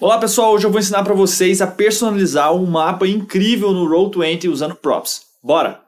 Olá pessoal, hoje eu vou ensinar para vocês a personalizar um mapa incrível no Roll20 usando props. Bora!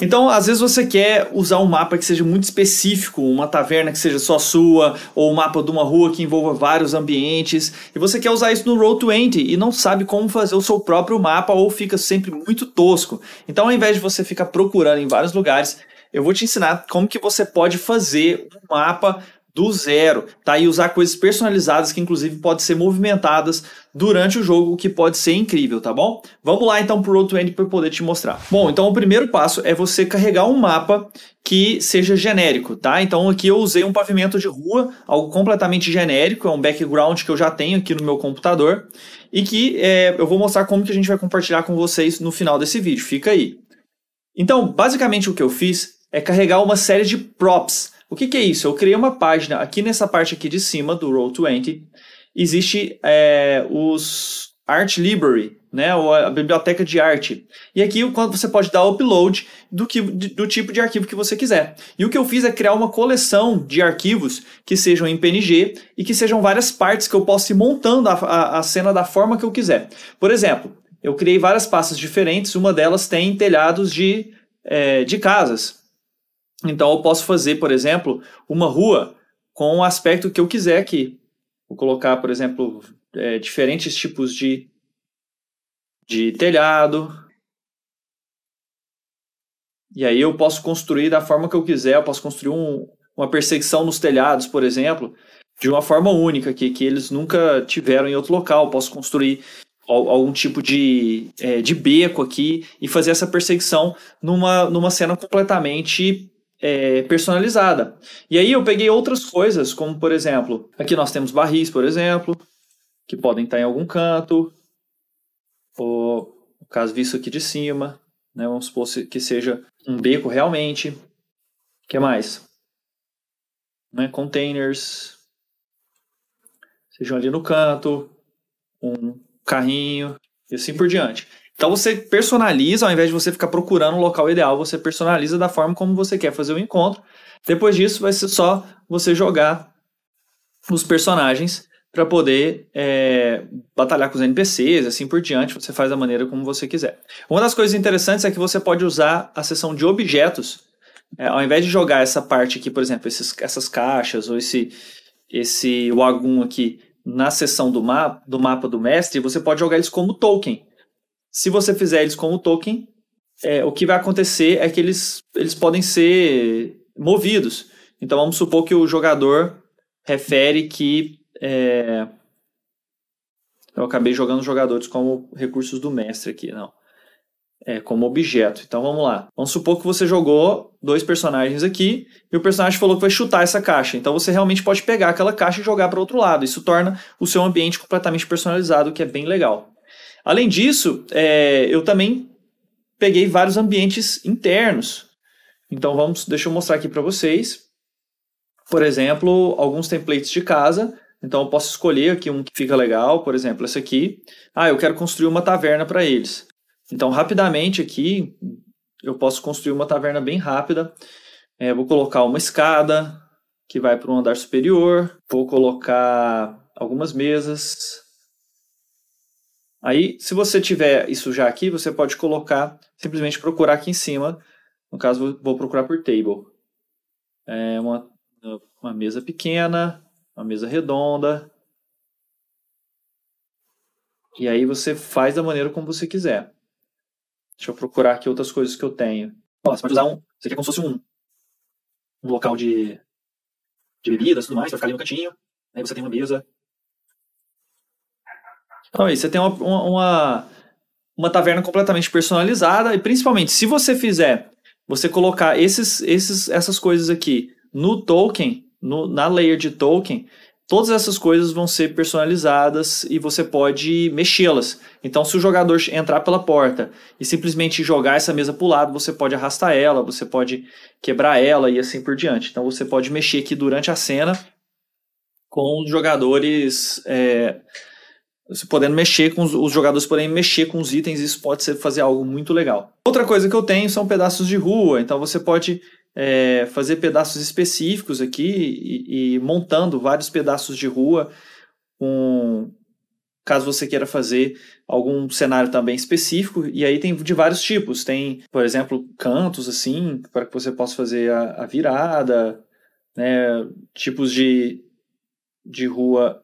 Então, às vezes você quer usar um mapa que seja muito específico, uma taverna que seja só sua, ou um mapa de uma rua que envolva vários ambientes, e você quer usar isso no Roll20 e não sabe como fazer o seu próprio mapa ou fica sempre muito tosco. Então, ao invés de você ficar procurando em vários lugares, eu vou te ensinar como que você pode fazer um mapa do zero, tá? E usar coisas personalizadas que inclusive podem ser movimentadas durante o jogo, o que pode ser incrível, tá bom? Vamos lá então pro Road20 para poder te mostrar. Bom, então o primeiro passo é você carregar um mapa que seja genérico, tá? Então aqui eu usei um pavimento de rua, algo completamente genérico, é um background que eu já tenho aqui no meu computador e que é, eu vou mostrar como que a gente vai compartilhar com vocês no final desse vídeo, fica aí. Então, basicamente o que eu fiz é carregar uma série de props o que, que, é isso? Eu criei uma página aqui nessa parte aqui de cima do Roll20. Existe é, os Art Library, né, ou a biblioteca de arte. E aqui você pode dar upload do, que, do tipo de arquivo que você quiser. E o que eu fiz é criar uma coleção de arquivos que sejam em PNG e que sejam várias partes que eu possa ir montando a, a, a cena da forma que eu quiser. Por exemplo, eu criei várias pastas diferentes, uma delas tem telhados de, é, de casas. Então eu posso fazer, por exemplo, uma rua com o aspecto que eu quiser aqui. Vou colocar, por exemplo, é, diferentes tipos de, de telhado. E aí eu posso construir da forma que eu quiser, eu posso construir um, uma perseguição nos telhados, por exemplo, de uma forma única, que, que eles nunca tiveram em outro local. Eu posso construir algum tipo de, é, de beco aqui e fazer essa perseguição numa, numa cena completamente é, personalizada. E aí eu peguei outras coisas, como por exemplo, aqui nós temos barris, por exemplo, que podem estar em algum canto, ou no caso visto aqui de cima, né, vamos supor que seja um beco realmente. O que mais? Né, containers, sejam ali no canto, um carrinho e assim por diante. Então você personaliza, ao invés de você ficar procurando o local ideal, você personaliza da forma como você quer fazer o encontro. Depois disso, vai ser só você jogar os personagens para poder é, batalhar com os NPCs, assim por diante. Você faz da maneira como você quiser. Uma das coisas interessantes é que você pode usar a seção de objetos, é, ao invés de jogar essa parte aqui, por exemplo, esses, essas caixas ou esse, esse Wagum aqui na seção do, mapa do mapa do mestre, você pode jogar eles como token. Se você fizer eles como token, é, o que vai acontecer é que eles, eles podem ser movidos. Então vamos supor que o jogador refere que é, eu acabei jogando jogadores como recursos do mestre aqui, não. É, como objeto. Então vamos lá. Vamos supor que você jogou dois personagens aqui e o personagem falou que vai chutar essa caixa. Então você realmente pode pegar aquela caixa e jogar para outro lado. Isso torna o seu ambiente completamente personalizado, o que é bem legal. Além disso, é, eu também peguei vários ambientes internos. Então vamos, deixa eu mostrar aqui para vocês. Por exemplo, alguns templates de casa. Então eu posso escolher aqui um que fica legal, por exemplo, esse aqui. Ah, eu quero construir uma taverna para eles. Então rapidamente aqui eu posso construir uma taverna bem rápida. É, vou colocar uma escada que vai para um andar superior. Vou colocar algumas mesas Aí, se você tiver isso já aqui, você pode colocar, simplesmente procurar aqui em cima. No caso, vou procurar por table. É uma, uma mesa pequena, uma mesa redonda. E aí você faz da maneira como você quiser. Deixa eu procurar aqui outras coisas que eu tenho. Você pode usar um. Isso aqui é como se fosse um, um local de, de bebidas e tudo mais, vai ficar ali no cantinho. Aí você tem uma mesa então aí, você tem uma, uma, uma taverna completamente personalizada e principalmente se você fizer, você colocar esses, esses, essas coisas aqui no token, no, na layer de token, todas essas coisas vão ser personalizadas e você pode mexê-las. Então, se o jogador entrar pela porta e simplesmente jogar essa mesa para o lado, você pode arrastar ela, você pode quebrar ela e assim por diante. Então, você pode mexer aqui durante a cena com jogadores é, você podendo mexer com os, os, jogadores podem mexer com os itens, isso pode ser fazer algo muito legal. Outra coisa que eu tenho são pedaços de rua, então você pode é, fazer pedaços específicos aqui e, e, montando vários pedaços de rua caso você queira fazer algum cenário também específico. E aí tem de vários tipos. Tem por exemplo cantos assim para que você possa fazer a, a virada né? Tipos de de rua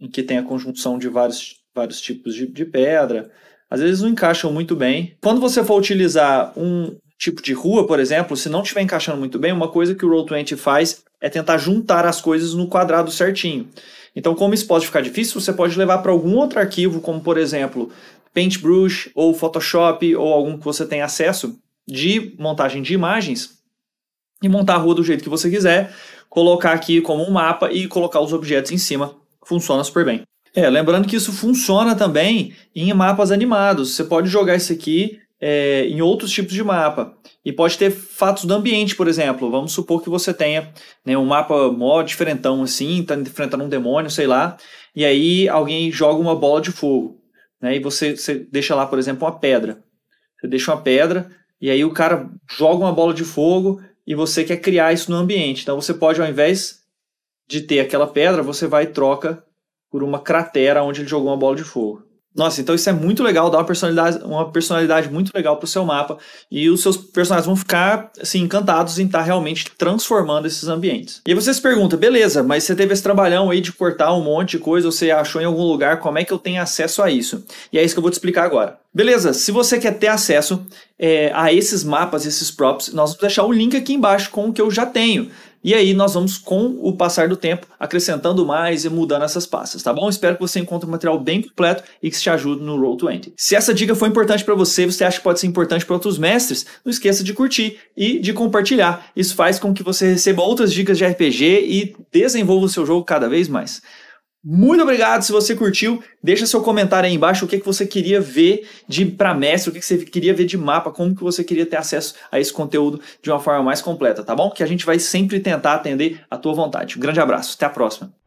em que tem a conjunção de vários, vários tipos de, de pedra. Às vezes não encaixam muito bem. Quando você for utilizar um tipo de rua, por exemplo, se não estiver encaixando muito bem, uma coisa que o Roll20 faz é tentar juntar as coisas no quadrado certinho. Então, como isso pode ficar difícil, você pode levar para algum outro arquivo, como por exemplo Paintbrush ou Photoshop ou algum que você tenha acesso de montagem de imagens e montar a rua do jeito que você quiser, colocar aqui como um mapa e colocar os objetos em cima funciona super bem. É, lembrando que isso funciona também em mapas animados. Você pode jogar isso aqui é, em outros tipos de mapa. E pode ter fatos do ambiente, por exemplo. Vamos supor que você tenha né, um mapa mó diferentão assim, está enfrentando um demônio, sei lá, e aí alguém joga uma bola de fogo. Né, e você, você deixa lá, por exemplo, uma pedra. Você deixa uma pedra, e aí o cara joga uma bola de fogo e você quer criar isso no ambiente. Então você pode, ao invés de ter aquela pedra, você vai e troca por uma cratera onde ele jogou uma bola de fogo. Nossa, então isso é muito legal, dá uma personalidade, uma personalidade muito legal para o seu mapa e os seus personagens vão ficar assim encantados em estar tá realmente transformando esses ambientes. E aí você se pergunta, beleza, mas você teve esse trabalhão aí de cortar um monte de coisa, você achou em algum lugar, como é que eu tenho acesso a isso? E é isso que eu vou te explicar agora. Beleza, se você quer ter acesso é, a esses mapas, esses props, nós vamos deixar o link aqui embaixo com o que eu já tenho. E aí nós vamos, com o passar do tempo, acrescentando mais e mudando essas pastas, tá bom? Espero que você encontre um material bem completo e que te ajude no Roll20. Se essa dica foi importante para você, você acha que pode ser importante para outros mestres, não esqueça de curtir e de compartilhar. Isso faz com que você receba outras dicas de RPG e desenvolva o seu jogo cada vez mais. Muito obrigado se você curtiu. Deixa seu comentário aí embaixo o que, que você queria ver de para mestre, o que, que você queria ver de mapa, como que você queria ter acesso a esse conteúdo de uma forma mais completa, tá bom? Que a gente vai sempre tentar atender a tua vontade. Um grande abraço, até a próxima.